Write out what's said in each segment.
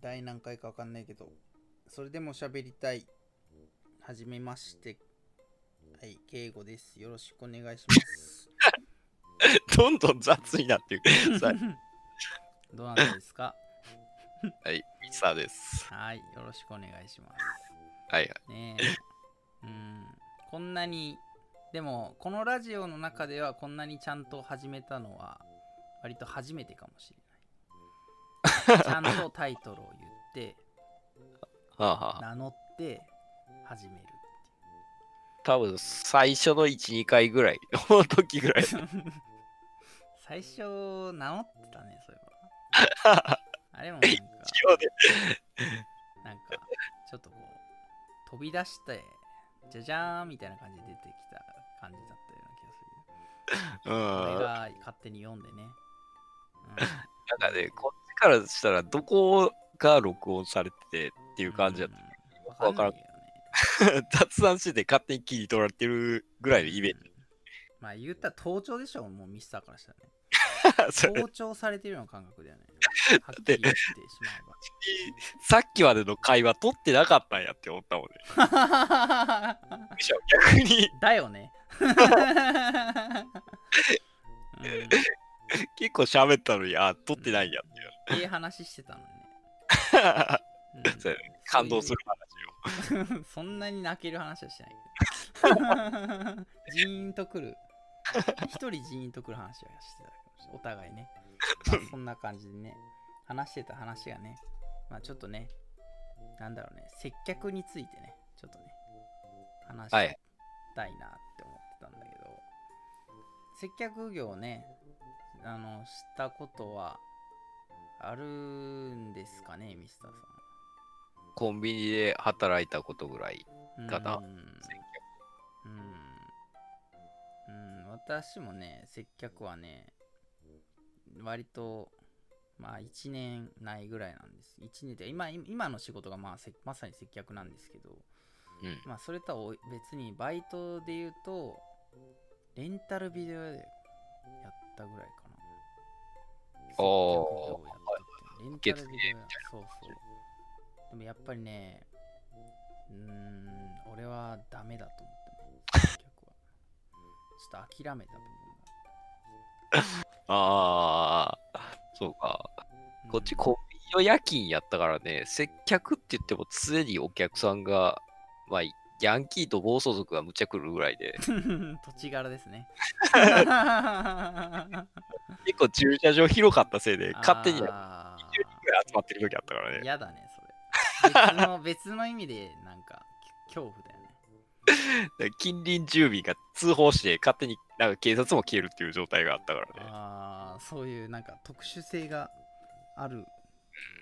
第何回かわかんないけど、それでも喋りたい。はじめまして。はい、敬語です。よろしくお願いします。どんどん雑になっていく。さ どうなんですか？はい、ミサです。はい、よろしくお願いします。はいはい。ねえ。うん。こんなに、でも、このラジオの中ではこんなにちゃんと始めたのは、割と初めてかもしれない。ちゃんとタイトルを言って、名乗って始める多分最初の1、2回ぐらい の時ぐらい。最初、名乗ってたね、そういえば。あれもなんか、一応ねなんか、ちょっとこう、飛び出して、じゃじゃーんみたいな感じで出てきた感じだったような気がする。うん。俺なんが勝手に読んでね。かね、こからしたらどこが録音されててっていう感じだった。わかんないよね。た。雑談してて勝手に切り取られてるぐらいのイメーうんまあ言ったら盗聴でしょ、もうミスターからしたらね。盗聴されてるような感覚だよね。はっきてり言ってしまさっきまでの会話取ってなかったんやって思ったもんね。逆にだよね。うん結構喋ったのに、あ、取ってないんやって。ええ話してたのにね。うん感動する話を。そんなに泣ける話はしてないけど。ジーンとくる。一人ジーンとくる話はしてた。お互いね。まあ、そんな感じでね。話してた話がね。まあちょっとね。なんだろうね。接客についてね。ちょっとね。話はいしたいなって思ってたんだけど。接客業をね。あの、したことはあるんですかね、ミスターさん。コンビニで働いたことぐらい。かなうんうん、うん、私もね接客はね割とまあ1年ないぐらいなんです1年って今今の仕事がまあせまさに接客なんですけどうん。まあそれとは別にバイトで言うとレンタルビデオでやったぐらいかな接客レンタルビデオやそうそう。でもやっぱりねうーん俺はダメだと思ったね接客は。ちょっと諦めた部分 ああ、そうか。がこっちうんコンビニの夜勤やったからね、接客って言っても常にお客さんが、まあ、ヤンキーと暴走族がむちゃくるぐらいで、土地柄ですね。結構駐車場広かったせいで、勝手に20人ぐあーらい集まってる時あったからね。嫌だねそれ別の 別の意味でなんかき恐怖だよねで 近隣住民が通報して、勝手になんか警察も消えるっていう状態があったからね。ああそういうなんか特殊性がある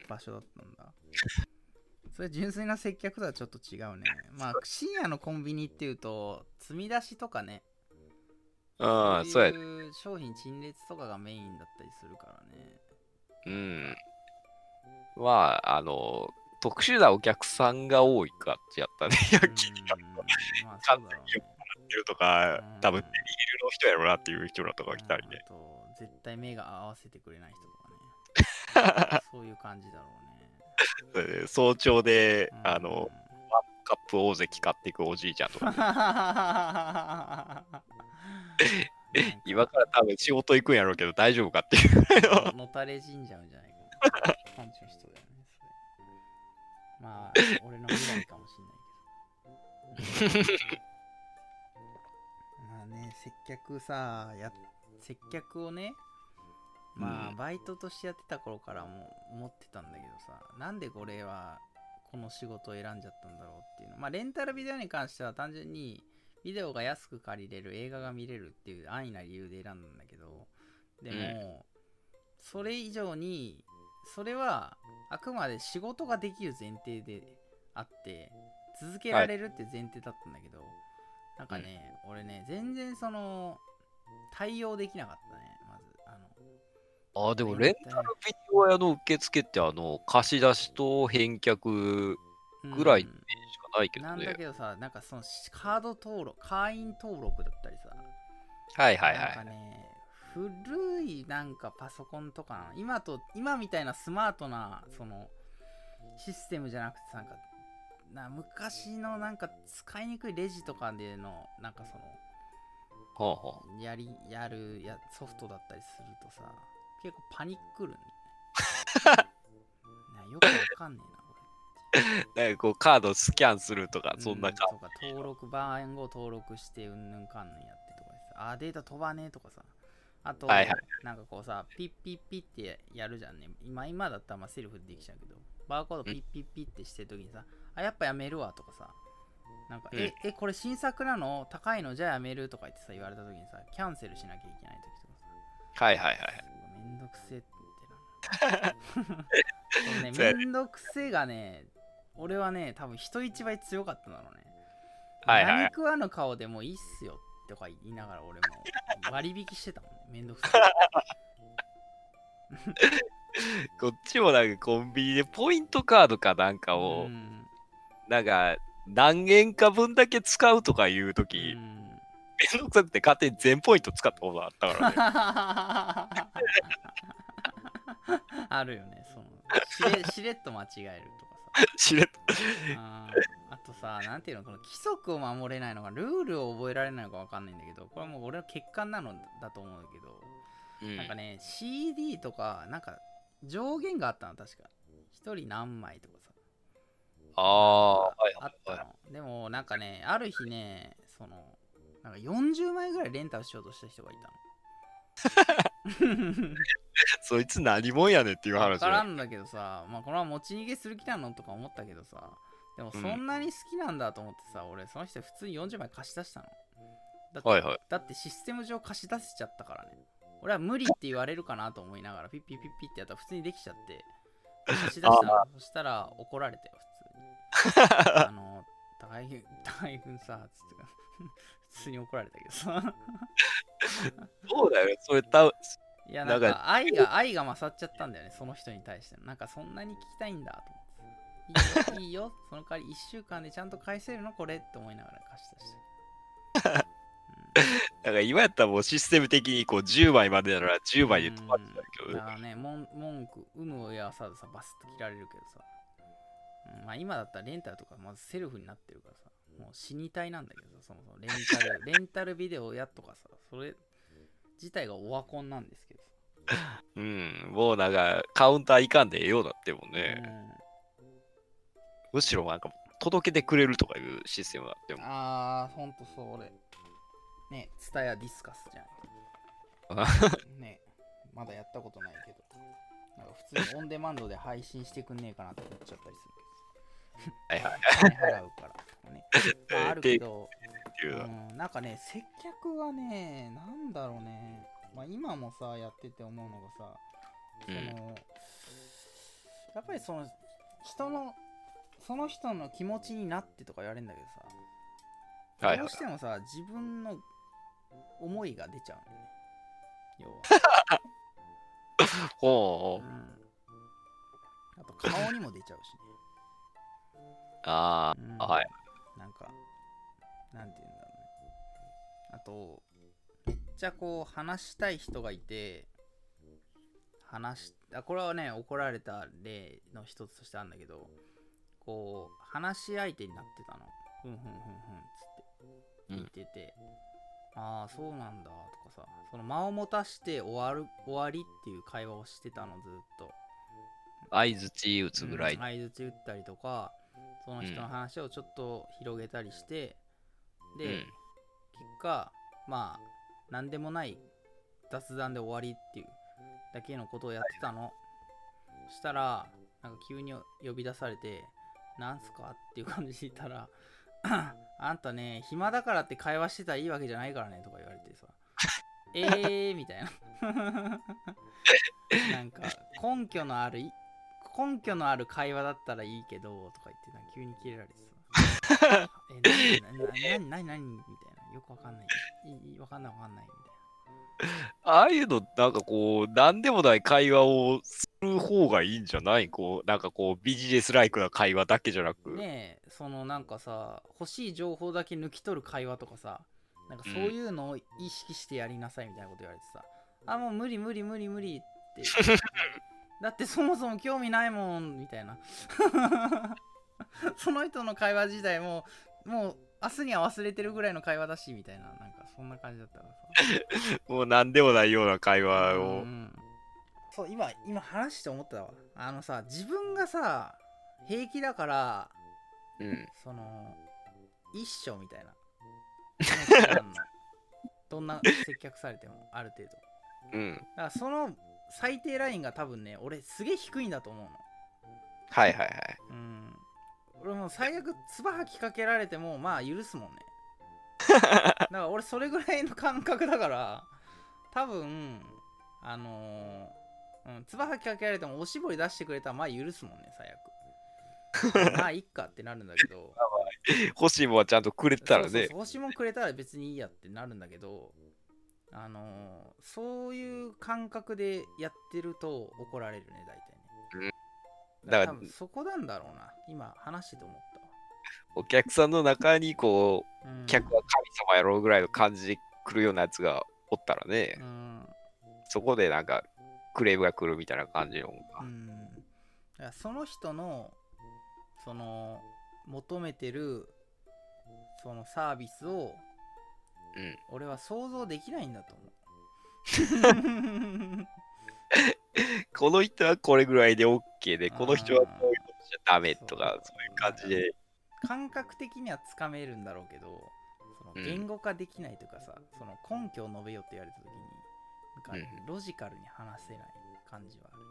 場所だったんだ それ純粋な接客とはちょっと違うねまあ深夜のコンビニっていうと積み出しとかねああ、そうやね。いう商品陳列とかがメインだったりするからねうん。まあ、あの、特殊なお客さんが多いかってやったね。ヤンキーがうんまあそうだろうね。いるとかうん、多分ビールの人やろなっていう人らとか来たりね。絶対目が合わせてくれない人とかね。そういう感じだろうね。早朝で、うん。あの、カップ大関買っていくおじいちゃんとか、今から多分仕事行くんやろうけど大丈夫かっていう。の。のたれ死んじゃうんじゃないかな感じの人だよねそれまあ俺の未来かもしんないけど。まあね接客さや接客をねまあ、うん。バイトとしてやってた頃からも思ってたんだけどさなんでこれはこの仕事を選んじゃったんだろうっていうの。まあレンタルビデオに関しては単純にビデオが安く借りれる映画が見れるっていう安易な理由で選んだんだけどでも、それ以上にそれはあくまで仕事ができる前提であって続けられるっていう前提だったんだけど、なんかね、俺ね全然その対応できなかったねまずあのあ、でもレンタルビデオ屋の受付って、あの、貸し出しと返却ぐらいうんしかないけどねなんだ。けどさなんかそのカード登録会員登録だったりさはいはいなんかはい。ね古いなんかパソコンとかな。今と今みたいなスマートなそのシステムじゃなくてなんかな昔のなんか使いにくいレジとかでのなんかそのほうほやりやるやソフトだったりするとさ結構パニックるね。なよくわかんねえなう。なんかこうカードスキャンするとか、俺そんなう感とか登録番号登録してうんぬんかんぬんやってとかでさあデータ飛ばねえとかさあと、はいはい。なんかこうさピッピッピッってやるじゃんね。今今だったらまあセルフでできちゃうけどバーコードピッピッピッってしてるときにさあやっぱやめるわとかさなんか、うん。ええこれ新作なの？高いの？じゃあやめるとか言ってさ言われたときにさキャンセルしなきゃいけないときとかさ。はいはいはい。めんどくせえってなね。めんどくせえがね俺はね多分人一倍強かったんだろうね。はいはい何食わぬ顔でもいいっすよとか言いながら俺も割引してたもんねめんどくさいこっちもなんかコンビニでポイントカードかなんかを、うんなんか何円か分だけ使うとかいうとき、めんうんどくさくて勝手に全ポイント使ったことあったからね。あるよねそのしれしれっと間違えるとかさ しれっと。とさ、なんていうの、この規則を守れないのか、ルールを覚えられないのかわかんないんだけど、これはもう俺の欠陥なのだと思うんだけど、うんなんかね、CD とか、なんか上限があったの、確か。一人何枚とかさ。ああ、はいあった。の。でも、なんかね、ある日ね、その、なんか40枚ぐらいレンタルしようとした人がいたの。そいつ何もんやねんっていうわ話よ。からんだけどさ、まあ、これは持ち逃げする気なのとか思ったけどさ、でもそんなに好きなんだと思ってさ、俺、その人普通に40枚貸し出したの。だって,、はいはい。だってシステム上貸し出せちゃったからね。俺は無理って言われるかなと思いながら、ピッピッピッピッってやったら普通にできちゃって、貸し出したの。そしたら怒られたよ、普通に。あの、高井高井君さ、つって。普通に怒られたけどさ。そうだよね。それた、いや、なんなんか愛が、愛が勝っちゃったんだよね、その人に対しての。なんかそんなに聞きたいんだと思って。いいよ、その代わり1週間でちゃんと返せるのこれって思いながら貸した。うん。なんか今やったらもうシステム的にこう10枚までなら10枚で止まってたけど、だからね、文文句、有無を言わさずさ、バスッと切られるけどさ。うん。まあ今だったらレンタルとかまずセルフになってるからさ、もう死にたいなんだけどさ、そもそもレンタル、レンタルビデオやとかさ、それ自体がオワコンなんですけどさ。うん、もうなんかカウンターいかんでええようになってもね、うんむしろなんか届けてくれるとかいうシステムになっても、あー、ほんとそう、俺。ね、ツタヤディスカスじゃん。ね、まだやったことないけど。なんか普通にオンデマンドで配信してくんねえかなって思っちゃったりするはいはい払うからね。まあ、あるけど、うん、なんかね、接客はね、なんだろうね。まあ今もさ、やってて思うのがさ、その、やっぱりその、人の、その人の気持ちになってとか言われるんだけどさ、はいはいどうしてもさ、自分の思いが出ちゃうんだよね。要は。ほう、うん。あと顔にも出ちゃうしね。あうんあ、はい。なんか、なんて言うんだろうね。あと、めっちゃこう話したい人がいて、話しあこれはね、怒られた例の一つとしてあるんだけど、こう、話し相手になってたの。ふんふんふんふんっつって聞いてて、ああ、そうなんだとかさ、その間を持たして終わる終わりっていう会話をしてたの、ずっと。相づち打つぐらい。うん相づち打ったりとかその人の話をちょっと広げたりして、で、うん結果まあ何でもない雑談で終わりっていうだけのことをやってたのそしたらなんか急に呼び出されて「なんすか?」っていう感じで言ったら「あんたね暇だからって会話してたらいいわけじゃないからね」とか言われてさ「えー」みたいな。なんか根拠のある根拠のある会話だったらいいけどとか言ってな急に切れられてさ。えなななななにみたいな。よくわかんない。いいわかんないわかんないみたいああいうの、なんかこう、なんでもない会話をる方がいいんじゃない？こう、なんかこう、ビジネスライクな会話だけじゃなく。なねえそのなんかさ欲しい情報だけ抜き取る会話とかさなんかそういうのを意識してやりなさいみたいなこと言われてさ、あもう無理無理無理無理って。だってそもそも興味ないもんみたいな。その人の会話自体ももう明日には忘れてるぐらいの会話だしみたいななんかそんな感じだったからさ。もう何でもないような会話うを。んそう今今話して思ったわあのさ自分がさ平気だからうん。その一緒みたいな どんな接客されてもある程度だうん。からその最低ラインが多分ね俺すげえ低いんだと思うのはいはいはい。うん俺もう最悪唾吐きかけられてもまあ許すもんね だから俺それぐらいの感覚だから多分あのーうん、唾かけられてもおしぼり出してくれたらまあ許すもんね最悪。まあいっかってなるんだけど。欲しいもんはちゃんとくれてたらね。そうそう。そう星もくれたら別にいいやってなるんだけどあのーそういう感覚でやってると怒られるね大体ね。だから多分そこなんだろうな今話してて思った。わお客さんの中にこう、うん。客は神様やろうぐらいの感じで来るようなやつがおったらね、うん。そこでなんかクレームが来るみたいな感じの。うんその人のその求めてるそのサービスをうん。俺は想像できないんだと思う この人はこれぐらいで OK で、この人はこういうことじゃダメとか、そういう感じで。感覚的にはつかめるんだろうけどそのうん言語化できないというかさ、その根拠を述べようって言われた時にかロジカルに話せない感じはある。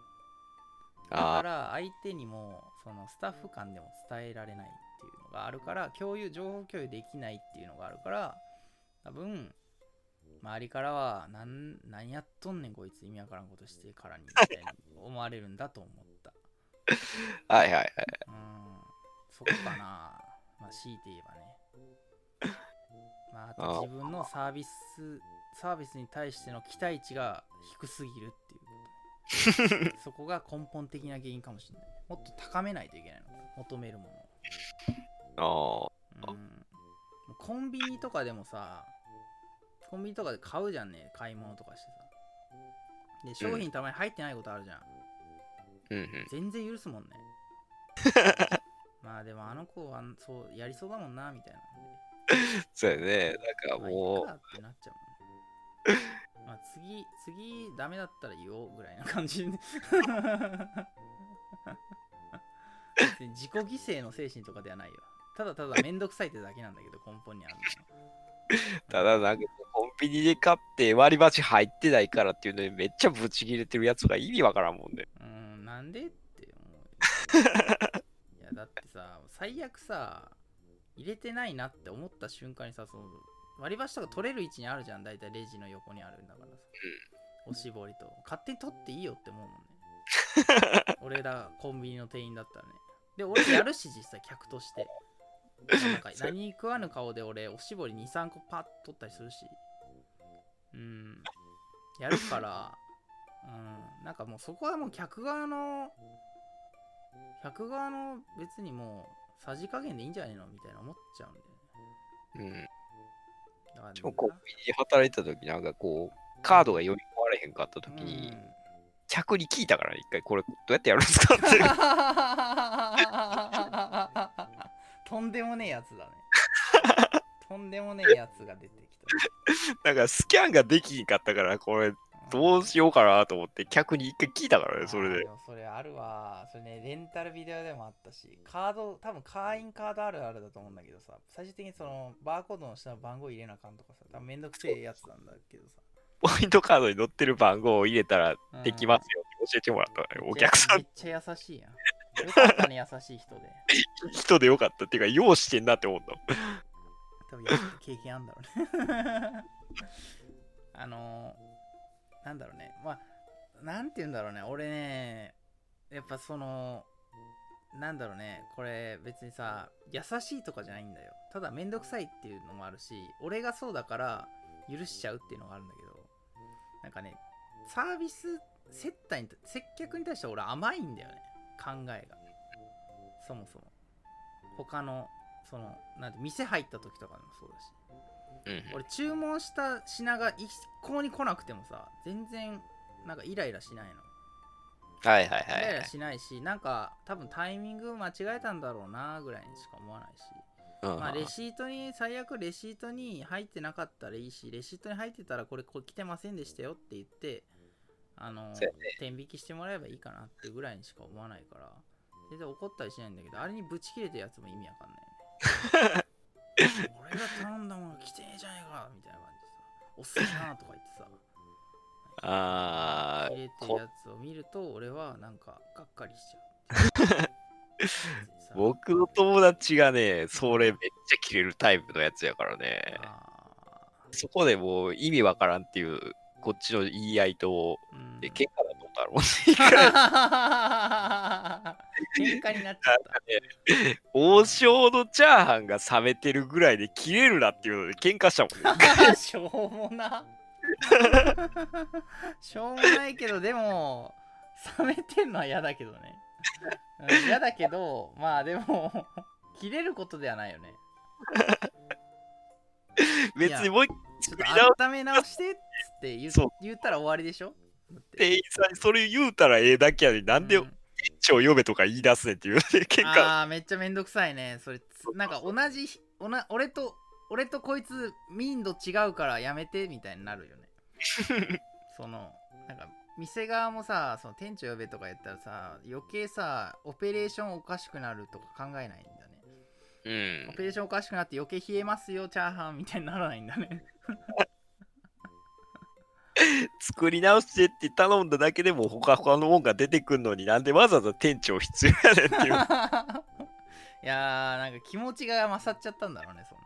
だかあら相手にもそのスタッフ間でも伝えられないっていうのがあるから共有情報共有できないっていうのがあるから多分周りからはなん何やっとんねんこいつ意味わからんことしてからにみたいに思われるんだと思った。あ。はいはいはい。うん。そこかな。まあ強いて言えばね。まああとあ自分のサービスサービスに対しての期待値が低すぎるっていう。そこが根本的な原因かもしれない。もっと高めないといけないの。求めるもああ。のうん。もうコンビニとかでもさコンビニとかで買うじゃんね。買い物とかしてさ。で商品たまに入ってないことあるじゃん、うんうん。全然許すもんね。まあでもあの子はそうやりそうだもんなみたいな。そうやね。なんかまあいいもかってなっちゃうもんね まあ次次ダメだったら言おうぐらいな感じ。で 自己犠牲の精神とかではないよただただめんどくさいってだけなんだけど根本にあるのう、ただなんかコンビニで買って割り箸入ってないからっていうのにめっちゃブチ切れてるやつが意味わからんもんね。うーんなんでって思うよ。いやだってさ最悪さ入れてないなって思った瞬間にさその割り箸とか取れる位置にあるじゃん。大体レジの横にあるんだからさ、おしぼりと。勝手に取っていいよって思うもんね。俺らコンビニの店員だったらね。で俺やるし実際客として。なんか 何食わぬ顔で俺おしぼり23個パッと取ったりするし。うん。やるから。うん。なんかもうそこはもう客側の客側の別にもうさじ加減でいいんじゃないのみたいな思っちゃうんだよね。うん。だからねしかもコンビニで働いてた時なんかこう、カードが読み込まれへんかった時に、うん。客に聞いたからね一回これどうやってやるんですかって。とんでもねえやつだね。とんでもねえやつが出てきた。なんかスキャンができひんかったから、これどうしようかなと思って客に一回聞いたからね、それで。それあるわそれねレンタルビデオでもあったしカード多分会員カードあるあるだと思うんだけどさ最終的にそなバーコードの下の番号入れなあかんとかさ多分めんどくせえやつなんだけどさポイントカードに載ってる番号を入れたらうんできますよって教えてもらったのね。お客さんめっちゃ優しいやんよかったね優しい人で人でよかったっていうか、ようしてんなって思ったの。多分経験あんだろうね あのー、なんだろうね。まあなんて言うんだろうね。俺ねやっぱそのなんだろうね。これ別にさ優しいとかじゃないんだよ。ただめんどくさいっていうのもあるし俺がそうだから許しちゃうっていうのがあるんだけど。なんかねサービス接待に接客に対して俺甘いんだよね。考えが。そもそも。他のそのなんて店入った時とかでもそうだし。うん俺注文した品が一向に来なくてもさ全然なんかイライラしないの。はいはいイライラはい。しないし、なんか多分タイミング間違えたんだろうなぐらいにしか思わないし、うんまあレシートに最悪レシートに入ってなかったらいいしレシートに入ってたらこれこれ来てませんでしたよって言ってあのね。天引きしてもらえばいいかなってぐらいにしか思わないから全然怒ったりしないんだけどあれにブチ切れてるやつも意味わかんないよね 俺が頼んだもの来てねえじゃねえかみたいな感じでさ遅いなとか言ってさ。あ切れてるやつを見ると俺はなんかがっかりしちゃうー 僕の友達がね、それめっちゃ切れるタイプのやつやからね。あそこでもう意味わからんっていう、こっちの言い合いと、ーうん。え、喧嘩だと思ったもういいから。喧嘩になっちゃった。ね。王将のチャーハンが冷めてるぐらいで切れるなっていうので喧嘩したもんね。しょうもな。しょうもないけど、でも、冷めてんのは嫌だけどね。嫌だけど、まあでも、切れることではないよね。別にもう一回ちょっと温め直してっつって言う言ったら終わりでしょ店員さんにそれ言うたらええだけやのになんでうん。店長呼べとか言い出すねんっていうね 喧嘩。あーめっちゃめんどくさいね。それつなんか同じおな俺と俺とこいつ民度違うからやめてみたいになるよね。そのなんか店側もさその店長呼べとか言ったらさ余計さオペレーションおかしくなるとか考えないんだね。うん。オ。ペレーションおかしくなって余計冷えますよチャーハンみたいにならないんだね 作り直してって頼んだだけでも他他のもんが出てくんのになんでわざわざ店長必要やねんっていう。いやーなんか気持ちが勝っちゃったんだろうねそんね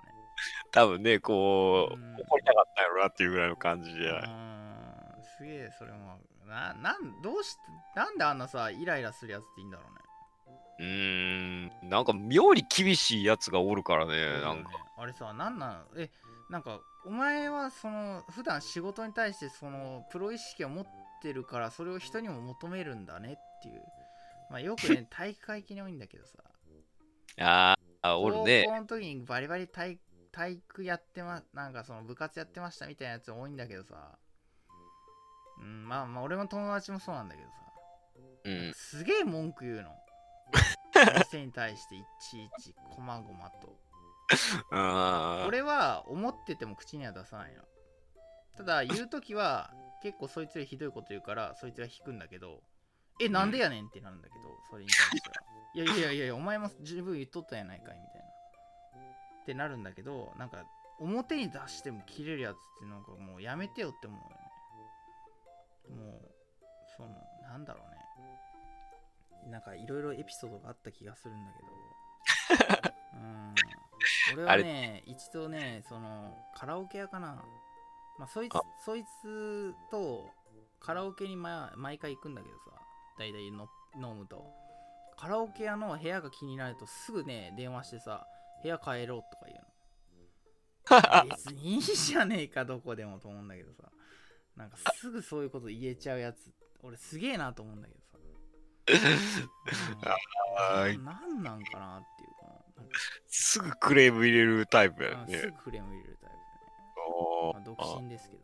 多分ねこううん。怒りたかったやろなっていうぐらいの感じでうーん。すげえそれも。ななんどうしてなんであんなさイライラするやつっていいんだろうね。うーん。なんか妙に厳しいやつがおるからねなんか。あれさなんなの？えなんかお前はその普段仕事に対してそのプロ意識を持ってるからそれを人にも求めるんだねっていう。まあよくね 体育会系に多いんだけどさ。あーあおるね。高校の時にバリバリ体体育やってまなんかその部活やってましたみたいなやつ多いんだけどさ。うんまあまあ俺の友達もそうなんだけどさ。うん。すげえ文句言うの。店に対していちいちこまごまと 俺は思ってても口には出さないの。ただ言う時は結構そいつよりひどいこと言うからそいつが引くんだけどえなんでやねんってなるんだけどそれに対しては。いやいやいやいやお前も十分言っとったやないかいみたいな。ってなるんだけどなんか表に出しても切れるやつってなんかもうやめてよって思うよね。もうそのなんだろうね。なんかいろいろエピソードがあった気がするんだけど うん。俺はね一度ねそのカラオケ屋かな、まあ、そいつあ。そいつとカラオケに、ま、毎回行くんだけどさ大体の飲むと。カラオケ屋の部屋が気になるとすぐね電話してさ部屋変えろとか言うの。別にいいじゃねえかどこでもと思うんだけどさ。なんかすぐそういうこと言えちゃうやつ。俺すげえなと思うんだけどさ、うん、なんなんかなっていうすぐクレーム入れるタイプやあすねぐクレーム入れるタイプおーでね、まあ、独身ですけど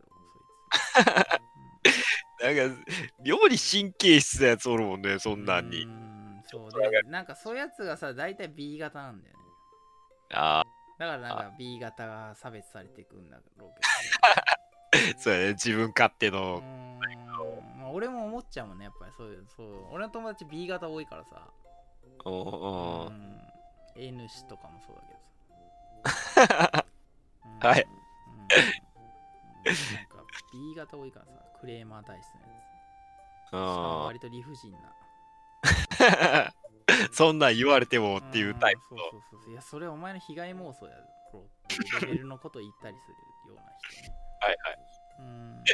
そいなんか妙に神経質なやつおるもんねそつんなんに。うーんそうでなんかそういうやつがさ大体 B 型なんだよね。あだからなんか B 型が差別されていくんだろうけあ そうやね自分勝手の。まあ、俺も思っちゃうもんねやっぱり。そういうそう。俺の友達 B 型多いからさ。おおうん N 氏とかもそうだけどさ、うんはいうんうんなんか B 型多いからさクレーマー体質のやつしかもあ割と理不尽なそんなん言われてもっていうタイプうんそうそうそうそういやそれお前の被害妄想やろっていうレベルのこと言ったりするような人ねはいはいうん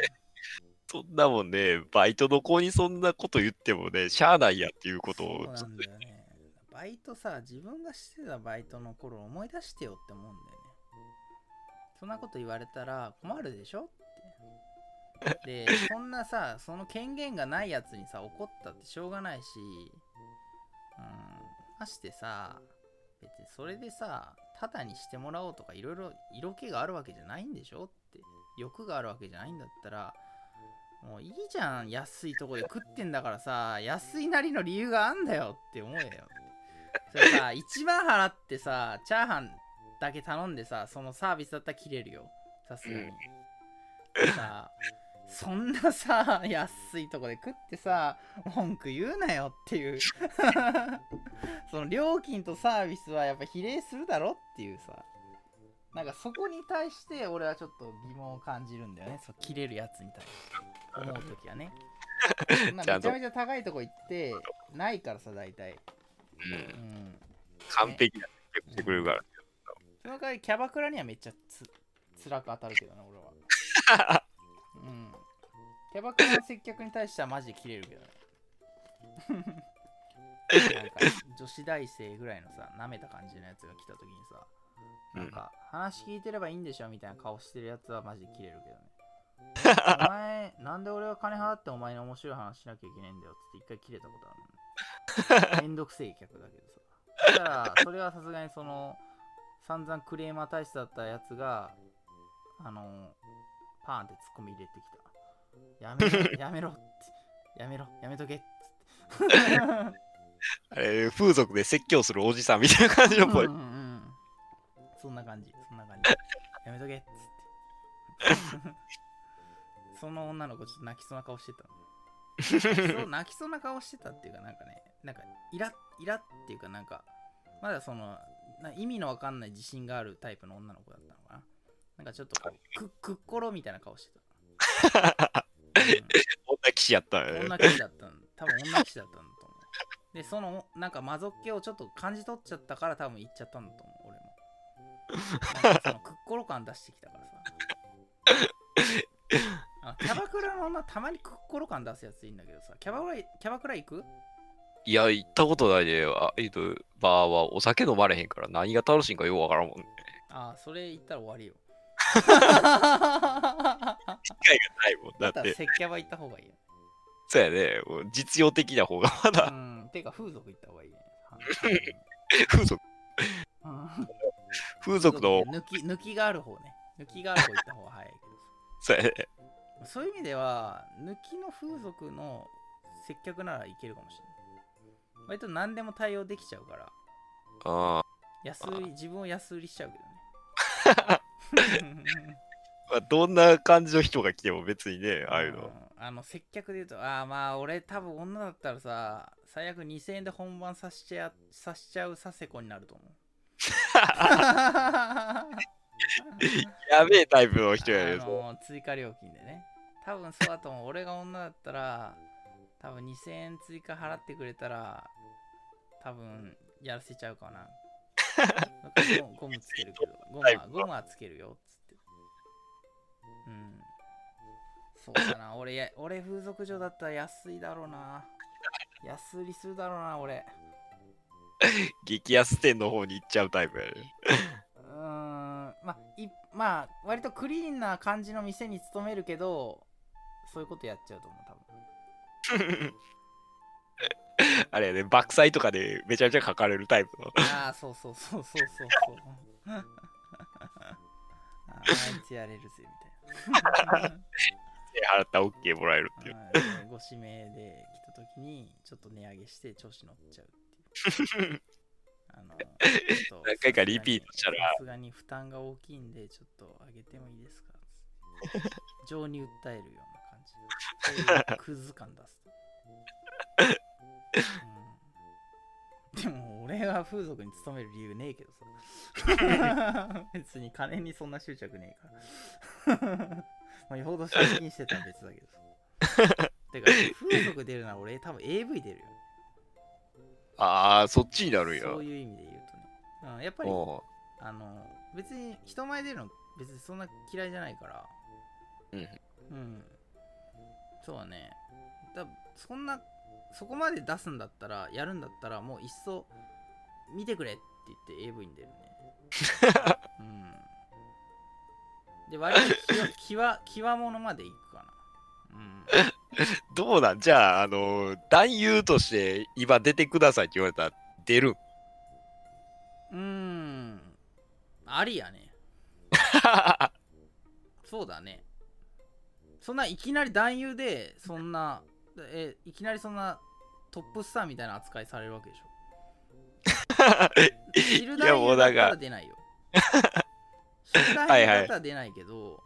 そんなもんねバイトの子にそんなこと言ってもねしゃあないやっていうことそうなんだよねバイトさ自分がしてたバイトの頃を思い出してよって思うんだよね。そんなこと言われたら困るでしょ？って。で そんなさその権限がないやつにさ怒ったってしょうがないしうんましてさ別にそれでさタダにしてもらおうとかいろいろ色気があるわけじゃないんでしょ？って。欲があるわけじゃないんだったらもういいじゃん安いとこで食ってんだからさ安いなりの理由があんだよって思えよそれさ1万払ってさチャーハンだけ頼んでさそのサービスだったら切れるよ。さすがに。さそんなさ安いとこで食ってさ文句言うなよっていう。その料金とサービスはやっぱ比例するだろっていうさ。なんかそこに対して俺はちょっと疑問を感じるんだよね。そう切れるやつに対して。思う時はね。めちゃめちゃ高いとこ行ってないからさ大体うん。うん完璧な接客してくれるから。その代わりキャバクラにはめっちゃつ辛く当たるけどな俺は。うん。キャバクラの接客に対してはマジで切れるけどね。なんか女子大生ぐらいのさ舐めた感じのやつが来た時にさなんか話聞いてればいいんでしょみたいな顔してるやつはマジで切れるけどね。お前なんで俺が金払ってお前に面白い話しなきゃいけないんだよっつって一回切れたことあるの めんどくせえ客だけどさ。そしたらそれはさすがにその散々クレーマー体質だったやつがあのパーンってツッコミ入れてきた。やめろ やめろって。やめろやめとけっつって。あれ、風俗で説教するおじさんみたいな感じの声。うん。うんうんそんな感じそんな感じ。やめとけっつって。その女の子ちょっと泣きそうな顔してたの。そう泣きそうな顔してたっていうかなんかねなんかイラッイラッっていうかなんかまだそのな意味のわかんない自信があるタイプの女の子だったのかな。なんかちょっとこうくくっころみたいな顔してた、女騎士やったね。女騎士だったん多分女騎士だったんだと思う。でそのなんか魔族気をちょっと感じ取っちゃったから多分言っちゃったんだと思う俺も。なんかそのくっころ感出してきたからさ。キャバクラの女たまにくっころ感出すやついいんだけどさキャバクラキャバクラ行く？いや、行ったことないで、あえっと、バーはお酒飲まれへんから何が楽しいんかよくわからんもんね。ああそれ言ったら終わりよ。機会がないもん。だだったらって、接キャバ行った方がいいよ。そうやね。実用的な方がまうだ、ん。てか風俗行った方がいいね。風俗、うん。風俗の、抜き抜きがある方ね。抜きがある方行った方が早いけど。そうやね。さそういう意味では抜きの風俗の接客ならいけるかもしれない割と何でも対応できちゃうから。あ安売り自分を安売りしちゃうけどね。まあ、どんな感じの人が来ても別にね、ああいうの。んあの接客で言うとああまあ俺多分女だったらさ最悪2000円で本番さしちゃさしちゃうさせこになると思う。やべえタイプの人やね。あの追加料金でね。多分そうだと思う。俺が女だったら多分2000円追加払ってくれたら多分やらせちゃうかな。ゴムつけるけど。ゴムはゴムはつけるよっつって。うん。そうだな。俺や俺風俗嬢だったら安いだろうな。安売りするだろうな俺。激安店の方に行っちゃうタイプ。やね。うーん。まあいまあ割とクリーンな感じの店に勤めるけどそういうことやっちゃうと思う多分 あれやね、爆災とかでめちゃめちゃ書かれるタイプの。ああそうそうそうそう。そうそうああいつやれるぜみたいな。払ったら OK もらえるっていう。はい。ご指名で来た時にちょっと値上げして調子乗っちゃうっていう。あの何回かリピートしたら。さすがに負担が大きいんでちょっと上げてもいいですか？情に訴えるようなクズ感出すと、うん、でも俺は風俗に勤める理由ねえけどさ。別に金にそんな執着ねえから。まあよほど借金してたら別だけどさ。てか風俗出るなら俺多分 AV 出るよ。ああ、そっちになるんや。そういう意味で言うとね、うん、やっぱりあの別に人前出るの別にそんな嫌いじゃないから。うん。うんそうだね。だそんなそこまで出すんだったらやるんだったらもういっそ見てくれって言って AV に出るね。うん。で割ときわきわきわものまでいくかな。うん。どうなん？じゃあ、あの、男優として今出てくださいって言われたら出るん？うーん。ありやね。そうだねそんないきなり男優でそんなえいきなりそんなトップスターみたいな扱いされるわけでしょ？知るいや男優だか、ら出ないよ。知る男優だったら出ないけど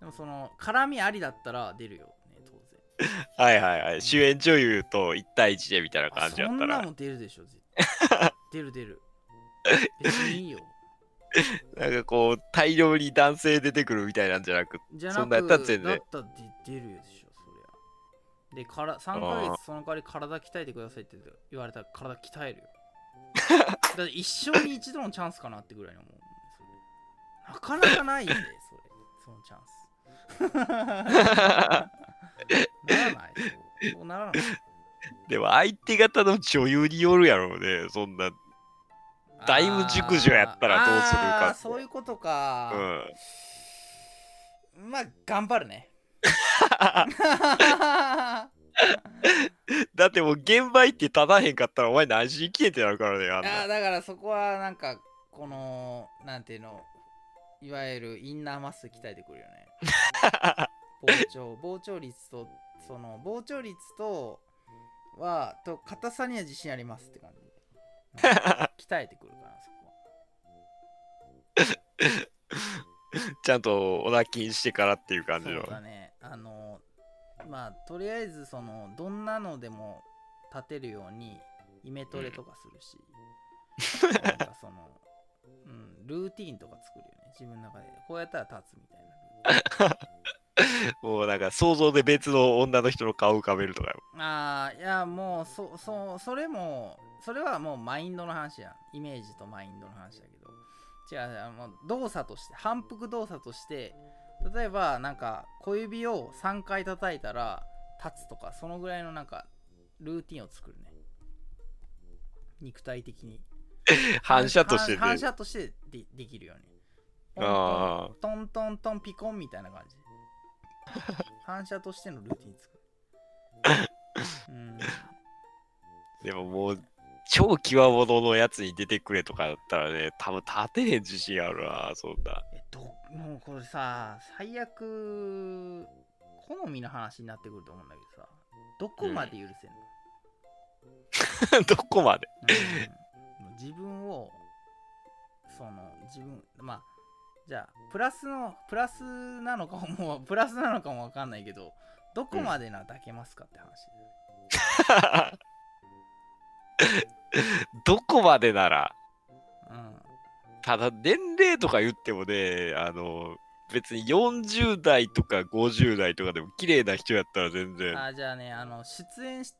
でもその絡みありだったら出るよね当然。はいはいはい。主演女優と1対1でみたいなあ感じやったら、そんなもん出るでしょ 出る出る。別にいいよ なんかこう、大量に男性出てくるみたいなんじゃなく、じゃなくそんなんやったら全然だったら出出るでしょそりゃ。でから3ヶあ月その代わり体鍛えてくださいって言われたら体鍛えるよ。だって一生に一度のチャンスかなってぐらいに思うそれ。なかなかないんでそれ。そのチャンス。ならないそうそうならない。でも相手方の女優によるやろうね、そんな。だいぶ熟女やったらどうするかそういうことか。う、ん。まあ頑張るね。だってもう現場行って立たへんかったらお前何しに来てんってなるからね、あだからそこはなんかこのなんていうのいわゆるインナーマッスル鍛えてくるよね。膨張膨張率とその膨張率とはと硬さには自信ありますって感じ鍛えてくるからそこちゃんとお泣きしてからっていう感じのはそう。だねあのまあとりあえずそのどんなのでも立てるようにイメトレとかするし、なんかその、うん、ルーティーンとか作るよね自分の中でこうやったら立つみたいなもうなんか想像で別の女の人の顔浮かべるとかよ。ああいやもうそそそれもそれはもうマインドの話やん。イメージとマインドの話だけど。違う違うもう動作として反復動作として例えばなんか小指を3回叩いたら立つとかそのぐらいのなんかルーティンを作るね。肉体的に。反射として反。射としてでできるように。あトントントンピコンみたいな感じ。反射としてのルーティン作る。うん。でももう超際物のやつに出てくれとかだったらね、多分立てへん自信あるな、そんな。えどもうこれさ最悪好みの話になってくると思うんだけどさどこまで許せんの、どこまで？うん。自分をその自分まあじゃあプラスのプラスなのかもうプラスなのかもわかんないけどどこまでなら抱けますかって話、どこまでなら、うん。ただ年齢とか言ってもね、あの、別に40代とか50代とかでも綺麗な人やったら全然。あじゃあねあの出演し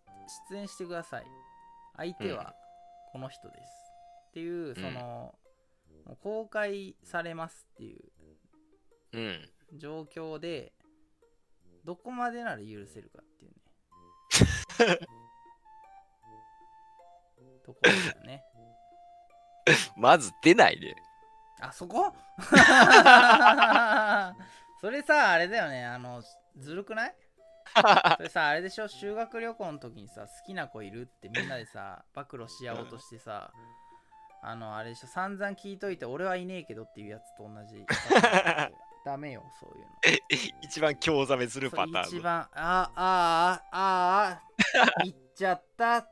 出演してください。相手はこの人です、っていうその、もう公開されますっていううん。状況でどこまでなら許せるかっていうね ところだよね。まず出ないで。あそこ？それさあれだよね。あのずるくない？それさあれでしょ？修学旅行の時にさ好きな子いるってみんなでさ暴露し合おうとしてさあのあれでしょ？散々聞いといて俺はいねえけどっていうやつと同じ。ダメよそういうの。一番興ざめするパターン一番あああああ言っちゃった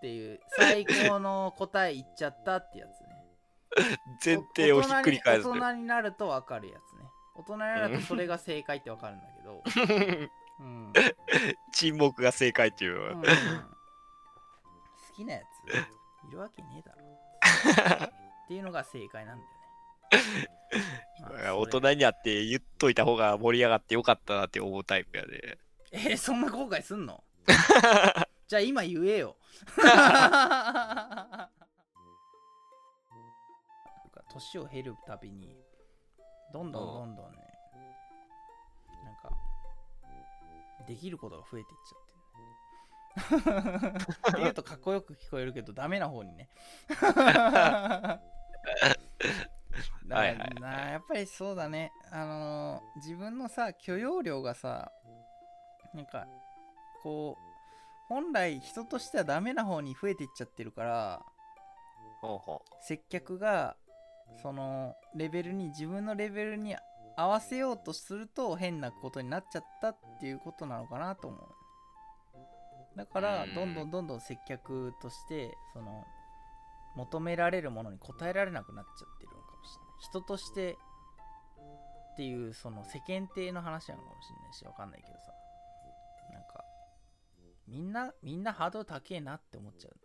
っていう最高の答え言っちゃったってやつね。前提をひっくり返す大ね。人になると分かるやつね。大人になるとそれが正解って分かるんだけど、うん。沈黙が正解っていううん。好きなやつ？いるわけねえだろ。っていうのが正解なんだよね。大人になって言っといた方が盛り上がってよかったなって思うタイプやで。えーそんな後悔すんの？じゃあ今言えよ年を経るたびにどんどんどんどんねなんかできることが増えていっちゃってる。って言うとかっこよく聞こえるけどダメな方にね。はいやっぱりそうだね。あのー自分のさ許容量がさなんかこう本来人としてはダメな方に増えていっちゃってるから接客がそのレベルに自分のレベルに合わせようとすると変なことになっちゃったっていうことなのかなと思う。だからうん。どんどんどんどん接客としてその求められるものに応えられなくなっちゃってるのかもしれない。人としてっていうその世間体の話なのかもしれないしわかんないけどさみんなみんなハードル高えなって思っちゃう。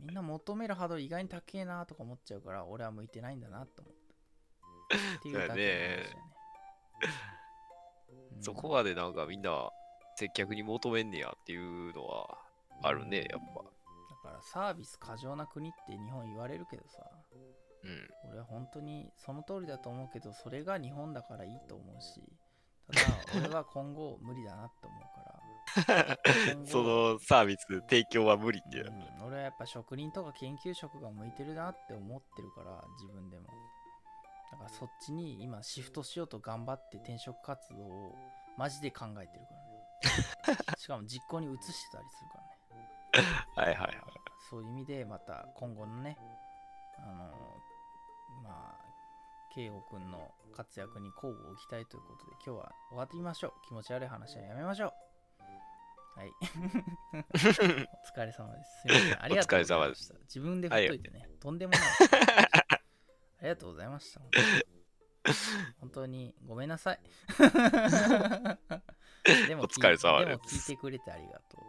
みんな求めるハードル意外に高えなとか思っちゃうから俺は向いてないんだなって思ったっていうだけね。うん。そこまでなんかみんな接客に求めんねやっていうのはあるね、やっぱ。だからサービス過剰な国って日本言われるけどさうん。俺は本当にその通りだと思うけどそれが日本だからいいと思うしただ俺は今後無理だなって思うか そのサービス提供は無理って。う。ん、俺はやっぱ職人とか研究職が向いてるなって思ってるから自分でも。だからそっちに今シフトしようと頑張って転職活動をマジで考えてるからね。しかも実行に移してたりするからね。はいはいはい。そういう意味でまた今後のねあのまあ慶吾くんの活躍に交互を期待ということで今日は終わってみましょう。気持ち悪い話はやめましょうはい。お疲れ様です。すいません。ありがとうございました。自分で振っといてね、とんでもない。ありがとうございました。本当に。本当にごめんなさい。でもお疲れ様です。でも聞いてくれてありがとう